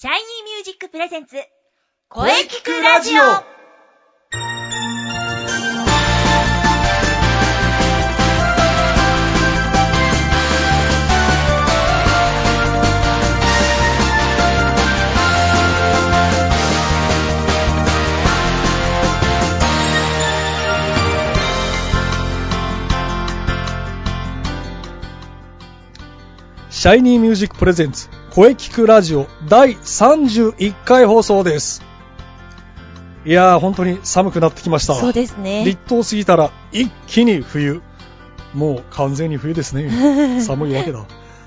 シャイニーミュージックプレゼンツ声聞くラジオ。シャイニーミュージック presents 声キクラジオ第31回放送です。いやー、本当に寒くなってきました。そうですね立冬過ぎたら一気に冬。もう完全に冬ですね。寒いわけだ。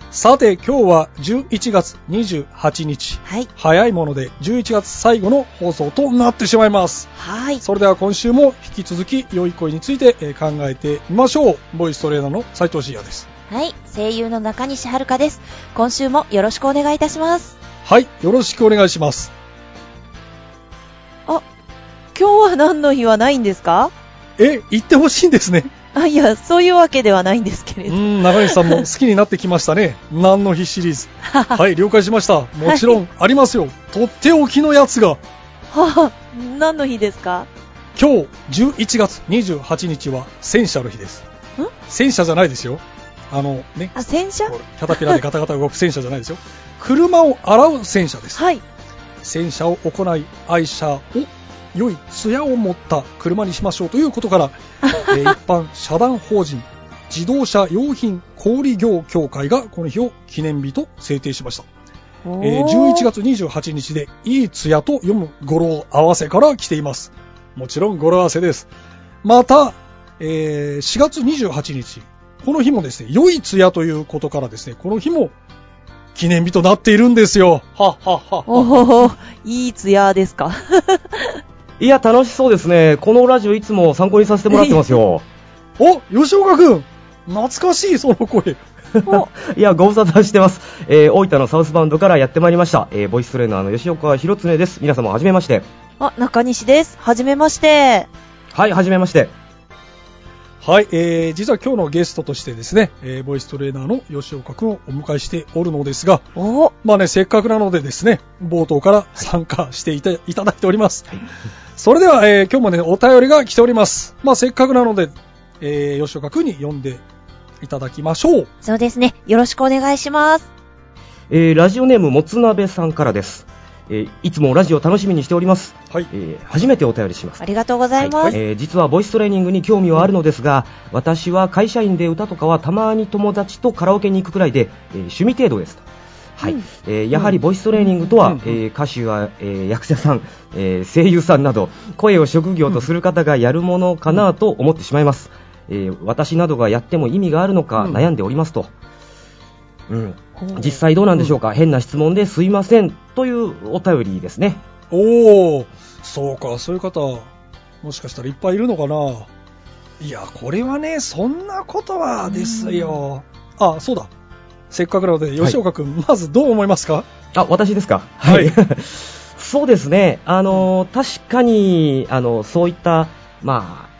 さて、今日は11月28日。はい早いもので11月最後の放送となってしまいます。はいそれでは今週も引き続き良い声についてえー考えてみましょう。ボイストレーナーの斉藤慎也です。はい声優の中西遥です今週もよろしくお願いいたしますはい、よろしくお願いします。あ、今日は何の日はないんですか？え、言ってほしいんですね。あ、いや、そういうわけではないんですけれど。うん、中西さんも好きになってきましたね。何の日シリーズ。はい、了解しました。もちろんありますよ。とっておきのやつが。はあ、何の日ですか？今日11月28日は戦車の日です。ん？戦車じゃないですよ。あのね、あ、洗車？キャタピラでガタガタ動く戦車じゃないですよ。車を洗う戦車です。はい。洗車を行い愛車を良い艶を持った車にしましょうということから、えー一般社団法人自動車用品小売業協会がこの日を記念日と制定しました、えー11月28日でいい艶と読む語呂合わせから来ていますもちろん語呂合わせですまた、えー4月28日この日もですね良い艶ということからですねこの日も記念日となっているんですよはっはっはっはおほほ、いいツヤですか。いや、楽しそうですね。このラジオいつも参考にさせてもらってますよ。お、吉岡くん懐かしい、その声。お、いや、ご無沙汰してます。えー大分のサウスバンドからやってまいりました。えーボイストレーナーの吉岡弘恒です。皆様はじめまして。あ、中西です。はじめまして。はい、はじめまして。はい、えー、実は今日のゲストとしてですね、えー、ボイストレーナーの吉岡くんをお迎えしておるのですが、お、まあね、せっかくなのでですね、冒頭から参加していた,、い、ただいております。それでは、えー、今日もね、お便りが来ております。まあ、せっかくなので、えー、吉岡くんに読んでいただきましょう。そうですねよろしくお願いしますえーラジオネームもつなべさんからです。えーいつもラジオ楽しみにしております。はい。えー初めてお便りします。あ。りがとうございます、えー実はボイストレーニングに興味はあるのですが、私は会社員で歌とかはたまに友達とカラオケに行くくらいで、えー趣味程度ですと。はい。うん。えーやはりボイストレーニングとは、うん。えー歌手や、えー役者さん、えー声優さんなど声を職業とする方がやるものかなと思ってしまいます、えー私などがやっても意味があるのかうん。悩んでおりますと、うん、実際どうなんでしょうか、変な質問ですいませんというお便りですねおー、そうか、そういう方、もしかしたらいっぱいいるのかな？いや、これはね、そんなことはですよ。あ、そうだ。せっかくなので、吉岡くん、まずどう思いますか？あ、私ですか？はい そうですね。あの、確かに、あの、そういった、まあ、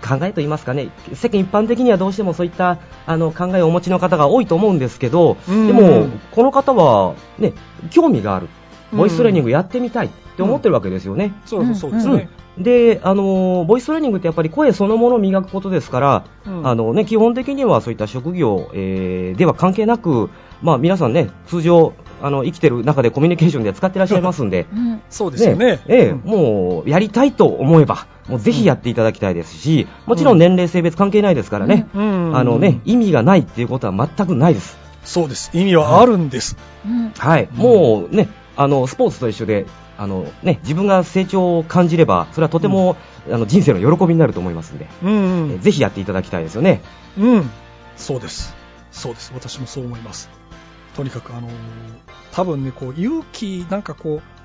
考えと言いますかね、世間一般的にはどうしてもそういったあの考えをお持ちの方が多いと思うんですけど、うん。でも、この方は、ね、興味がある、ボイストレーニングやってみたいって思ってるわけですよね。そううん。そうですね。で、あのボイストレーニングってやっぱり声そのものを磨くことですから、うん。あのね、基本的にはそういった職業、えーでは関係なく、まあ、皆さんね、通常、あの生きてる中でコミュニケーションで使ってらっしゃいますんで、うんそうですよね。ええうんもうやりたいと思えば、もうぜひやっていただきたいですし、もちろん年齢、性別関係ないですからね、うんあのね、意味がないっていうことは全くないです。そうです。意味はあるんです。うんはい、もうね、あのスポーツと一緒で、あのね、自分が成長を感じれば、それはとても、あの人生の喜びになると思いますんで、うんうんえぜひやっていただきたいですよね。うん、そうです。そうです。私もそう思います。とにかく、あのー多分ね、こう、勇気、なんかこう、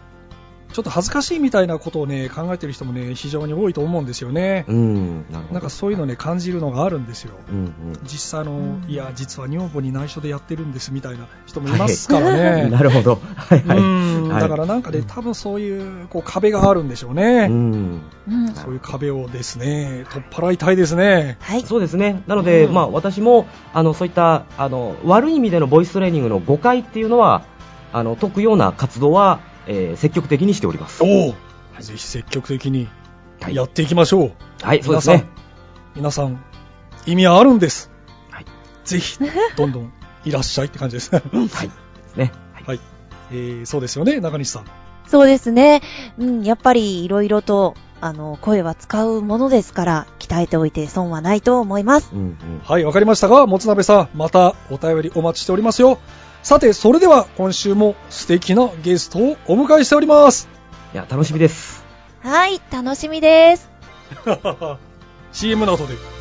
ちょっと恥ずかしいみたいなことをね、考えてる人もね、非常に多いと思うんですよね。うん、な。なんかそういうのね、感じるのがあるんですよ。うんうん実際あの、うんいや、実は女房に内緒でやってるんですみたいな人もいますからね。なるほど。はいはい。だからなんかね、多分そういうこう壁があるんでしょうね。うんうんそういう壁をですね、取っ払いたいですね。はいそうですね。なので、うんまあ私も、あの、そういった、あの、悪い意味でのボイストレーニングの誤解っていうのは、あの解くような活動は、えー積極的にしております。おおぜひ積極的にはいやっていきましょう。はい、そうですね。皆さん、意味はあるんです。はい。ぜひ、どんどんいらっしゃいって感じです。はい。はい。ですね。はい。えー、そうですよね、中西さん。そうですね。うん、やっぱりいろいろと、あの、声は使うものですから、鍛えておいて損はないと思います。うんうん。はい、わかりましたが、もつなべさん、またお便りお待ちしておりますよ。さて、それでは今週も素敵なゲストをお迎えしております。いや、楽しみです。はい、楽しみです。CM の後で。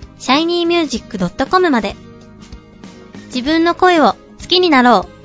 shinymusic.com まで。自分の声を好きになろう。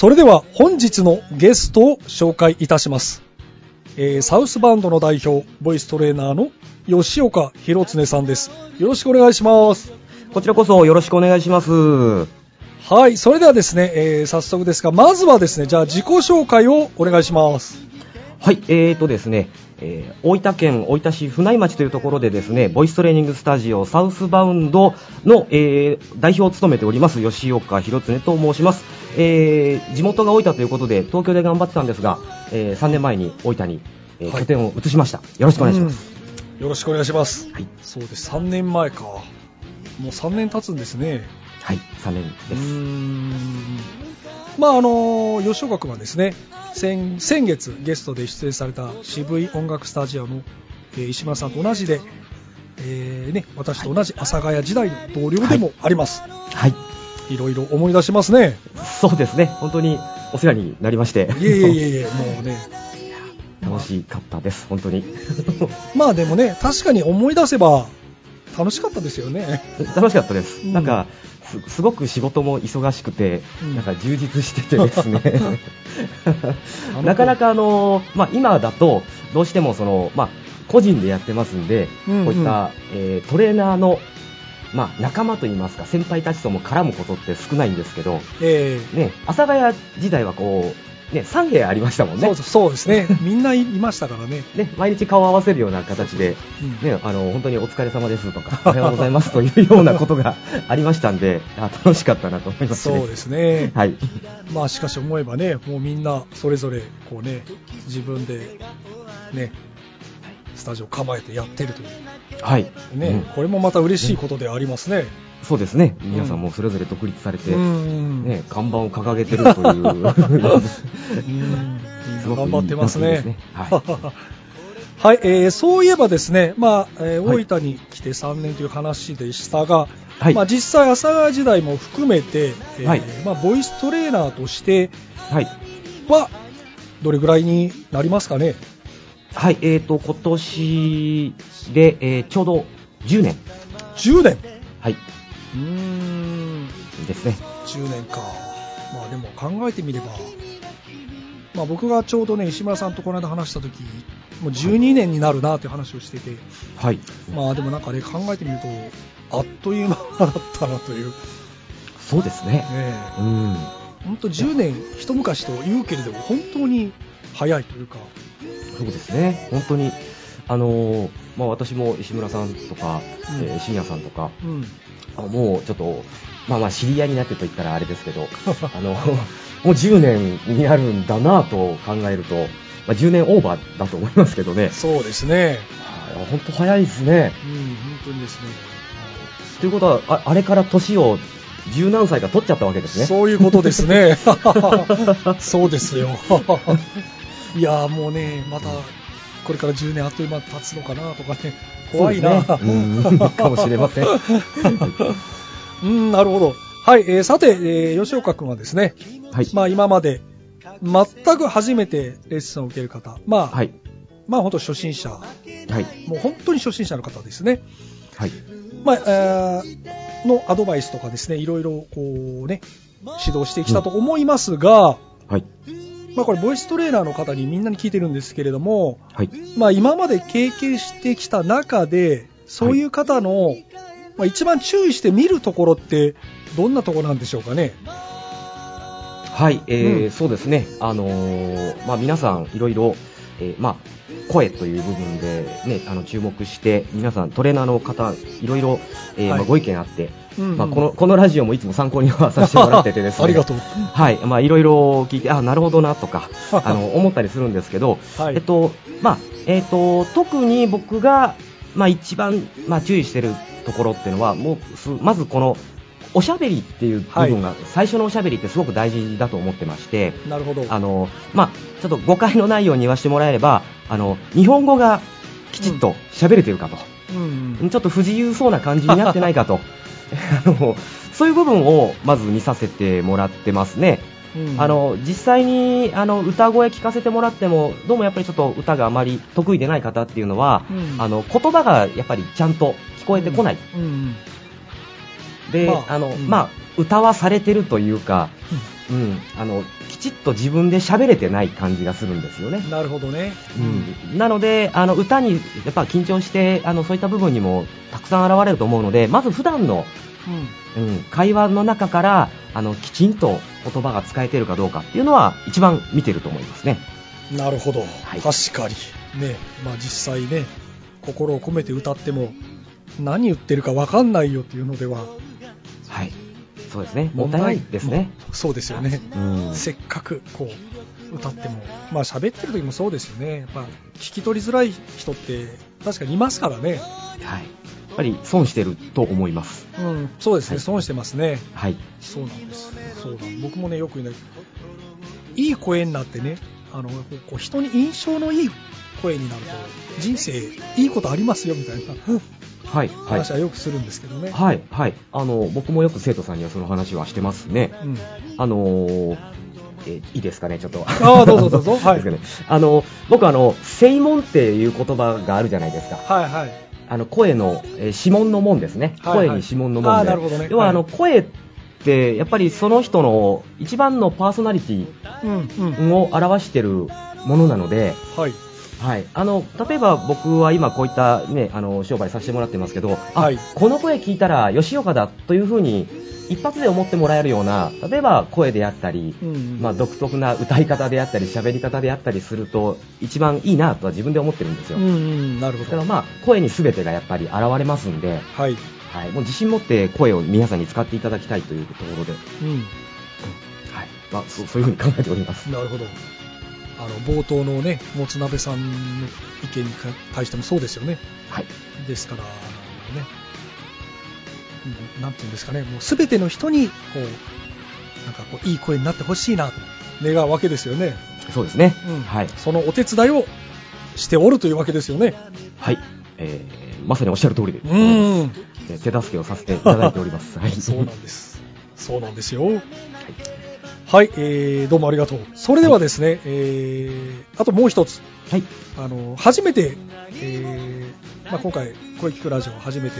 それでは本日のゲストを紹介いたします。えーサウスバンドの代表、ボイストレーナーの吉岡弘常さんです。よろしくお願いします。こちらこそよろしくお願いします。はい、それではですね、えー早速ですが、まずはですね、じゃあ自己紹介をお願いします。はい、えーとですね、えー大分県大分市船井町というところでですね、ボイストレーニングスタジオサウスバウンドの、えー代表を務めております吉岡弘常と申します。えー地元が大分ということで東京で頑張ってたんですが、え3年前に大分に、えーはい拠点を移しました。よろしくお願いします。うんよろしくお願いします。はい、そうです、3年前か。もう3年経つんですね。はい、3年です。んまああの吉岡君はですね先先月ゲストで出演された渋い音楽スタジオの、えー石村さんと同じで、えーね、私と同じ阿佐ヶ谷時代の同僚でもあります、はい、い、ろいろ思い出しますね。そうですね、本当にお世話になりまして、いえいえいえいえもうね。楽しかったです、本当に。まあでもね確かに思い出せば楽しかったですよね。楽しかったです、うん。なんかすすごく仕事も忙しくて、うん。なんか充実しててですね。なかなかあの、まあ、今だとどうしてもその、まあ、個人でやってますんで、うんうん。こういった、えートレーナーの、まあ、仲間といいますか先輩たちとも絡むことって少ないんですけど、えーね、阿佐ヶ谷時代はこう、ね、3部屋ありましたもんねそうそうですねみんないいましたからね、ね毎日顔を合わせるような形で、うんね、あの本当にお疲れ様ですとか、おはようございますというようなことがありましたんで、あ楽しかったなと思いますね。そうですねはい。まあしかし思えばね、もうみんなそれぞれこうね、自分でね、スタジオ構えてやってるというはい。ね、うんこれもまた嬉しいことでありますね。そうですね。皆さんもそれぞれ独立されて、うん、ね、看板を掲げてるという。うんみんな頑張ってますね。すごくいはい、えーそういえばですね、まあ、えーはい大分に来て3年という話でしたが、はいまあ、実際、朝川時代も含めて、えーはいまあ、ボイストレーナーとしてはい。は、どれぐらいになりますかね？はい、えーと、今年で、えーちょうど10年。10年？はい。うーん、ですね。10年か。まあでも考えてみれば、まあ僕がちょうどね、石村さんとこの間話した時もう12年になるなっていう話をしてて、はい。まあでもなんかね、考えてみると、あっという間だったなという。そうですね。ねうん。本当10年一昔と言うけれども本当に早いというか、そうですね。本当に、あのーまあ私も石村さんとか、うんえー深夜さんとか、うん、あもうちょっと、まあまあ知り合いになってと言ったらあれですけど、あの、もう10年になるんだなと考えると、まあ、10年オーバーだと思いますけどね。そうですね、はい本当早いですね。うん、本当にですね、ということは、ああれから年を十何歳か取っちゃったわけですね。そういうことですね、そうですよ、いやーもうね、またこれから10年あっという間経つのかなとかね、怖いな、ねうんかもしれません。うん、なるほど。はい、えーさて、えー吉岡君はですね、はい。まあ今まで全く初めてレッスンを受ける方、まあ、はい。まあ本当初心者、はい。もう本当に初心者の方ですね。はい。まあ、えーのアドバイスとかですね、いろいろこうね、指導してきたと思いますが、はい。まあこれボイストレーナーの方にみんなに聞いてるんですけれども、はい。まあ今まで経験してきた中で、そういう方の、まあ一番注意して見るところって、どんなところなんでしょうかね。はい、えーうんそうですね。あのーまあ皆さんいろいろ、えーまあ声という部分でね、あの注目して、皆さんトレーナーの方いろいろ、えーはいまあご意見あって、うんうんまあこのこのラジオもいつも参考にはさせてもらっててですね。ありがとう。はい、まあいろいろ聞いて、あ、なるほどなとか、あの思ったりするんですけど、はいえっと、まあ、えっと、特に僕が、まあ一番、まあ注意してるところっていうのは、もうす、まずこの、おしゃべりっていう部分が、最初のおしゃべりってすごく大事だと思ってまして、なるほど。あの、まあ、ちょっと誤解のないように言わせてもらえれば、あの、日本語がきちっと喋れてるかと、うんうん。ちょっと不自由そうな感じになってないかと、あの、そういう部分をまず見させてもらってますね。うんあの実際にあの歌声聞かせてもらってもどうもやっぱりちょっと歌があまり得意でない方っていうのは、うん。あの言葉がやっぱりちゃんと聞こえてこない、うんうんで、まああのうん。まあ、歌はされてるというか、うん、あのきちっと自分で喋れてない感じがするんですよね。なるほどね。うん、なのであの歌にやっぱ緊張してあのそういった部分にもたくさん現れると思うのでまず普段の、うん。うん、会話の中からあのきちんと言葉が使えているかどうかっていうのは一番見てると思いますね。なるほど、はい。確かに、ね。まあ、実際ね、心を込めて歌っても、何言ってるか分かんないよっていうのでは、はい、そうですね、もったいないですね。そうですよね、うん、せっかくこう歌っても、まあ喋ってる時もそうですよね、やっぱ聞き取りづらい人って確かにいますからね、はい、やっぱり損してると思います。うん、そうですね、はい。損してますね、はい、そうなんです、そうだ僕もね、よく言うね、いい声になってね、あのこう人に印象のいい声になると、人生いいことありますよみたいなはい、はい話。はよくするんですけどね。はい、はい。あの、僕もよく生徒さんにはその話はしてますね。うんあのーえいいですかね、ちょっと。ああどうぞどうぞ はいですかねあの、僕あの、声紋っていう言葉があるじゃないですか。はいはい。あの、声の、えー指紋の紋ですね。はいはい声に指紋の紋で。あーなるほどね要は、はいあの、声って、やっぱりその人の一番のパーソナリティうんうん。を表してるものなので、はい。はい、あの例えば僕は今こういった、ね、あの商売させてもらってますけど、あはいこの声聞いたら吉岡だというふうに一発で思ってもらえるような例えば声であったり、うんうんまあ、独特な歌い方であったり喋り方であったりすると一番いいなとは自分で思ってるんですよ、うんうん。なるほど。だからまあ声に全てがやっぱり現れますんで、はい。はい、もう自信持って声を皆さんに使っていただきたいというところで、うん。はいまあ、そうそういうふうに考えております。なるほど。あの、冒頭のね、もつ鍋さんの意見に対してもそうですよね。はいですから、ね、うんなんていうんですかね、もうすべての人に、こう、なんかこう、いい声になってほしいなと願うわけですよね。そうですね、うんはいそのお手伝いをしておるというわけですよね。はい。えー、まさにおっしゃる通りで、うーん。えー手助けをさせていただいております。はい。そうなんです。そうなんですよ。はい、えー、どうもありがとう。それではですね、えー、あともう一つ。はい。あの、初めて、えー、まあ、今回、声聞くラジオは初めて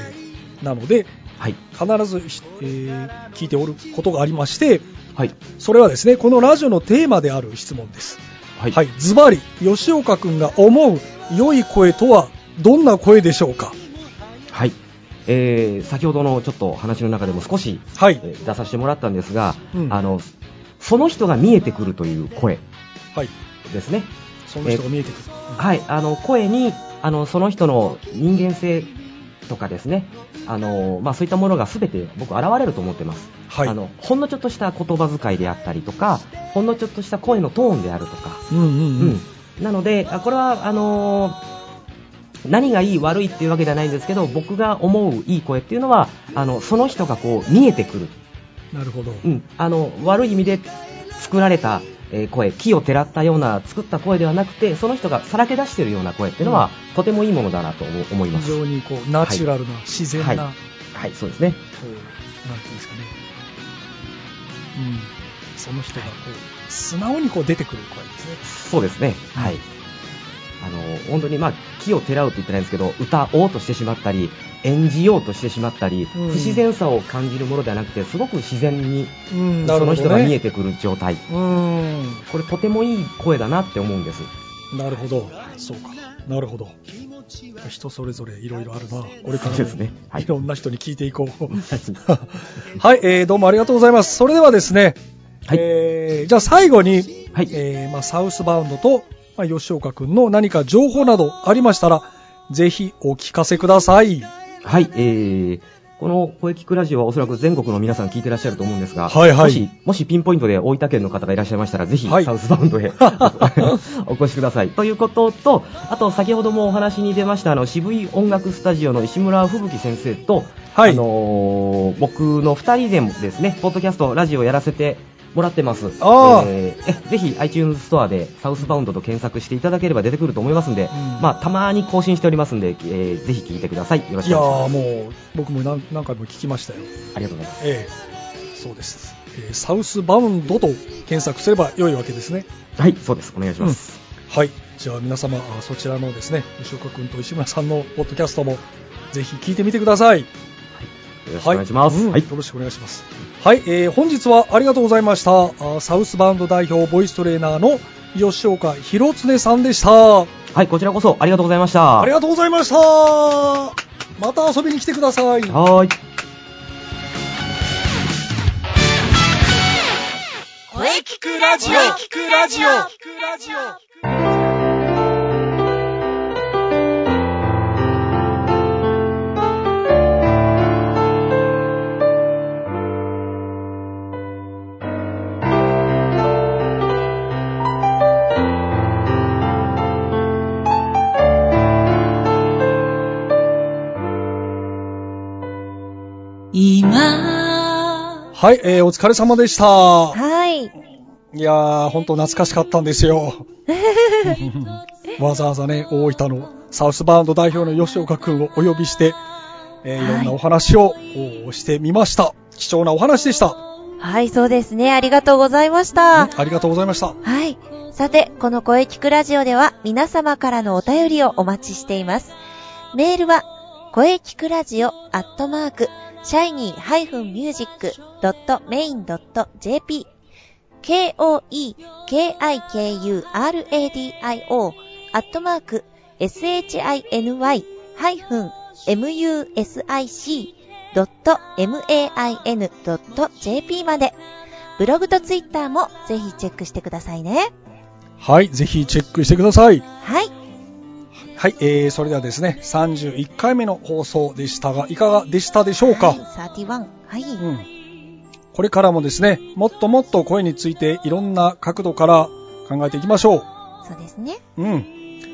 なので、はい。必ず、えー聞いておることがありまして、はい。それはですね、このラジオのテーマである質問です。はい。はい、ズバリ、吉岡くんが思う良い声とはどんな声でしょうか？はい。えー、先ほどのちょっと話の中でも少し、はい、えー出させてもらったんですが、うんあの、その人が見えてくるという声はい、ですね。その人が見えてくる。はい。あの、声に、あの、その人の人間性とかですね、あの、まあ、そういったものが全て僕現れると思ってます。はいあの、ほんのちょっとした言葉遣いであったりとか、ほんのちょっとした声のトーンであるとか、うんうんううんん。なので、あこれは、あのー何がいい悪いっていうわけではないんですけど、僕が思ういい声っていうのは、あの、その人がこう見えてくる。なるほど。うん。あの、悪い意味で作られた、えー声、木をてらったような作った声ではなくて、その人がさらけ出してるような声っていうのは、とてもいいものだなと思思いま非す。常にこう、ナチュラルな、自然な、はいこはい、そうですね。う、なんていうんですかね。うん。その人がこう、素直にこう出てくる声ですね。そうですね。はい。あの、本当にまあ、木をてらうって言ってないんですけど、歌おうとしてしまったり、演じようとしてしまったり、うん不自然さを感じるものではなくて、すごく自然に、うんその人が見えててくる状態。うん。これとてもいい声だなって思うんです。なるほど。そうか。なるほど。人それぞれいろいろあるな。これからですねはいいろんな人に聞いていこう。はい、えー、どうもありがとうございます。それではですね、はいえー、じゃあ最後に、はいえー、まあ、サウスバウンドと、まあ、吉岡くんの何か情報などありましたら、ぜひお聞かせください。はい、えー、この声聞くラジオはおそらく全国の皆さん聞いてらっしゃると思うんですが、はいはい。もし、もしピンポイントで大分県の方がいらっしゃいましたら、ぜひ、はい。サウスバウンドへ お越しください。ということと、あと、先ほどもお話に出ました、あの、渋い音楽スタジオの石村吹雪先生と、はい。あのー僕の二人でもですね、ポッドキャスト、ラジオやらせてもらってます。えーえぜひ iTunes ストアでサウスバウンドと検索していただければ出てくると思いますんで、んまあ、たまに更新しておりますんで、えーぜひ聞いてください。よろしいやくお願いします。ーもう、僕も何何回も聞きましたよ。ありがとうございます。ええそうです、えーサウスバウンドと検索すれば良いわけですね。はい、そうです。お願いします。はい。じゃあ皆様、あそちらのですね、吉岡君と石村さんのポッドキャストもぜひ聞いてみてください。よろしくお願いします。はい。うんよろしくお願いします。はい、えー本日はありがとうございました。あサウスバウンド代表ボイストレーナーの吉岡弘恒さんでした。はい、こちらこそありがとうございました。ありがとうございました。また遊びに来てください。はーい。声聞くラジオ聞くラジオ今はい、えーお疲れ様でした。はい。いやー、ほんと懐かしかったんですよ。わざわざね、大分のサウスバウンド代表の吉岡くんをお呼びして、えーいろんなお話をおしてみました。貴重なお話でした。はい、そうですね。ありがとうございました。ありがとうございました。はい。さて、この声聞くラジオでは皆様からのお便りをお待ちしています。メールは、声聞くラジオアットマーク、シャイニー -music.main.jp k-o-e-k-i-k-u-r-a-d-i-o アットマーク、shiny-music.main.jp まで、ブログとツイッターもぜひチェックしてくださいね。はい、ぜひチェックしてください。はい。はい、えー、それではですね、31回目の放送でしたが、いかがでしたでしょうか、はい、31。はい。うん。これからもですね、もっともっと声についていろんな角度から考えていきましょそうですね。う。うん。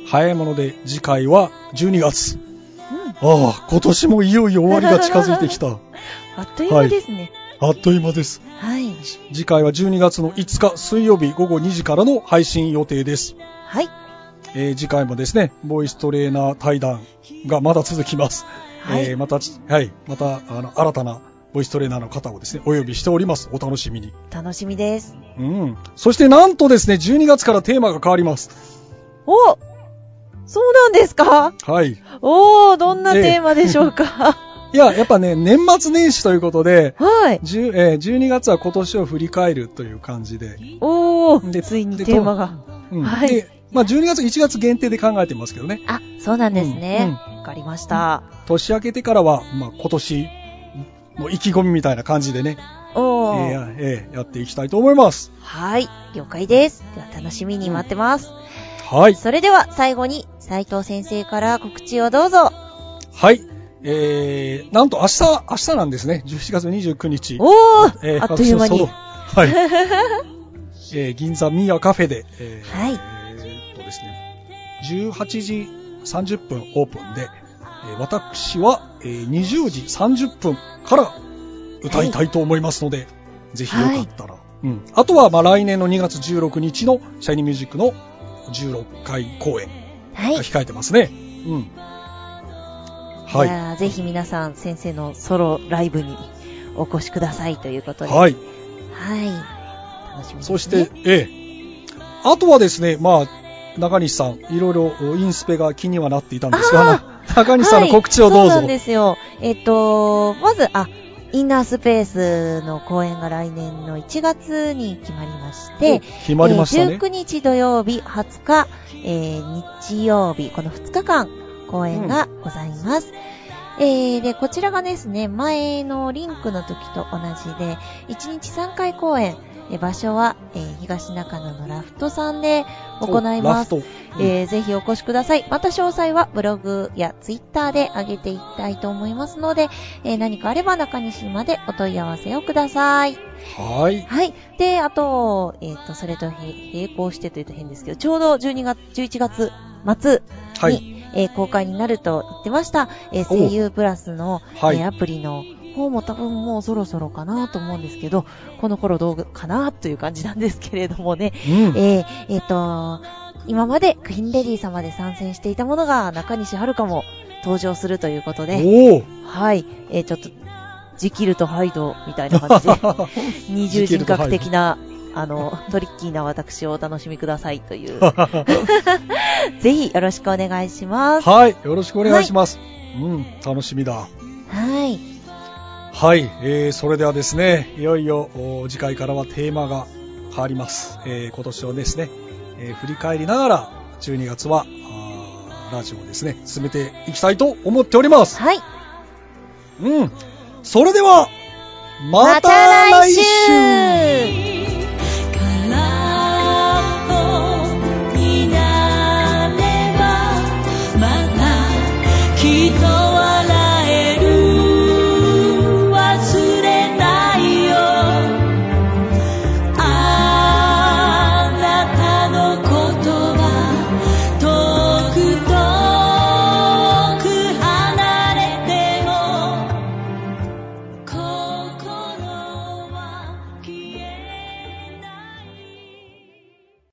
早いもので次回は12月。うん。ああ、今年もいよいよ終わりが近づいてきた。あっという間ですね。あっという間です。はい。次回は12月の5日水曜日午後2時からの配信予定です。はい。えー次回もですね、ボイストレーナー対談がまだ続きます。はいえーまた、はい、また、あの、新たなボイストレーナーの方をですね、お呼びしております。お楽しみに。楽しみです。うん。そしてなんとですね、12月からテーマが変わります。おそうなんですか？はい。おー、どんなテーマでしょうか、いや、やっぱね、年末年始ということで、はい。10えー12月は今年を振り返るという感じで、おー、でついにでテーマが。うんはいで、まあ、12月、1月限定で考えてますけどね。あ、そうなんですね。うんわ、かりました。年明けてからは、まあ、今年の意気込みみたいな感じでね、おー。えーえーやっていきたいと思います。はい。了解です。では楽しみに待ってます。はい。それでは最後に斉藤先生から告知をどうぞ。はい。えー、なんと明日、明日なんですね。17月29日。おー、えーあっという間に。はい。えー、銀座ミヤカフェで、えーはい18時30分オープンで、えー私は、えー20時30分から歌いたいと思いますので、ぜひよかったら。うん。あとは、まあ、来年の2月16日のシャイニーミュージックの16回公演はい。が控えてますね。うん。はいぜひ皆さん先生のソロライブにお越しくださいということで。。はいい。はい。楽しみです、ね。そして、ええ。あとはですね、まあ、中西さん、いろいろインスペが気にはなっていたんですが、中西さんの告知をどうぞ。はい、そうなんですよ。えっ、と、まず、あ、インナースペースの公演が来年の1月に決まりまして、決まりましたねえー。19日土曜日、20日、えー日曜日、この2日間公演がございます。えーで、こちらがですね、前のリンクの時と同じで、1日3回公演、えー場所は、えー東中野のラフトさんで行います。おラフト。えーぜひお越しください。また詳細はブログやツイッターで上げていきたいと思いますので、えー何かあれば中西までお問い合わせをください。はい。はい。で、あと、えっ、と、それとへ並行してというと変ですけど、ちょうど12月、11月末に、はい。えー公開になると言ってました、えー声優プラスの、はいえーアプリの方も多分もうそろそろかなと思うんですけど、この頃どうかなという感じなんですけれどもね、うん。えーえーと、今までクイーンレディ様で参戦していたものが中西遥も登場するということで。はい、えーちょっと、ジキルとハイドみたいな感じで、二重人格的な、あの、トリッキーな私をお楽しみくださいという、ぜひよろしくお願いします。はい。よろしくお願いします。うん。楽しみだ。はい。はい。えー、それではですね、いよいよお次回からはテーマが変わります。えー、今年をですね、えー振り返りながら、12月は、ラジオをですね、進めていきたいと思っております。はい。うん。それでは、また来週また来週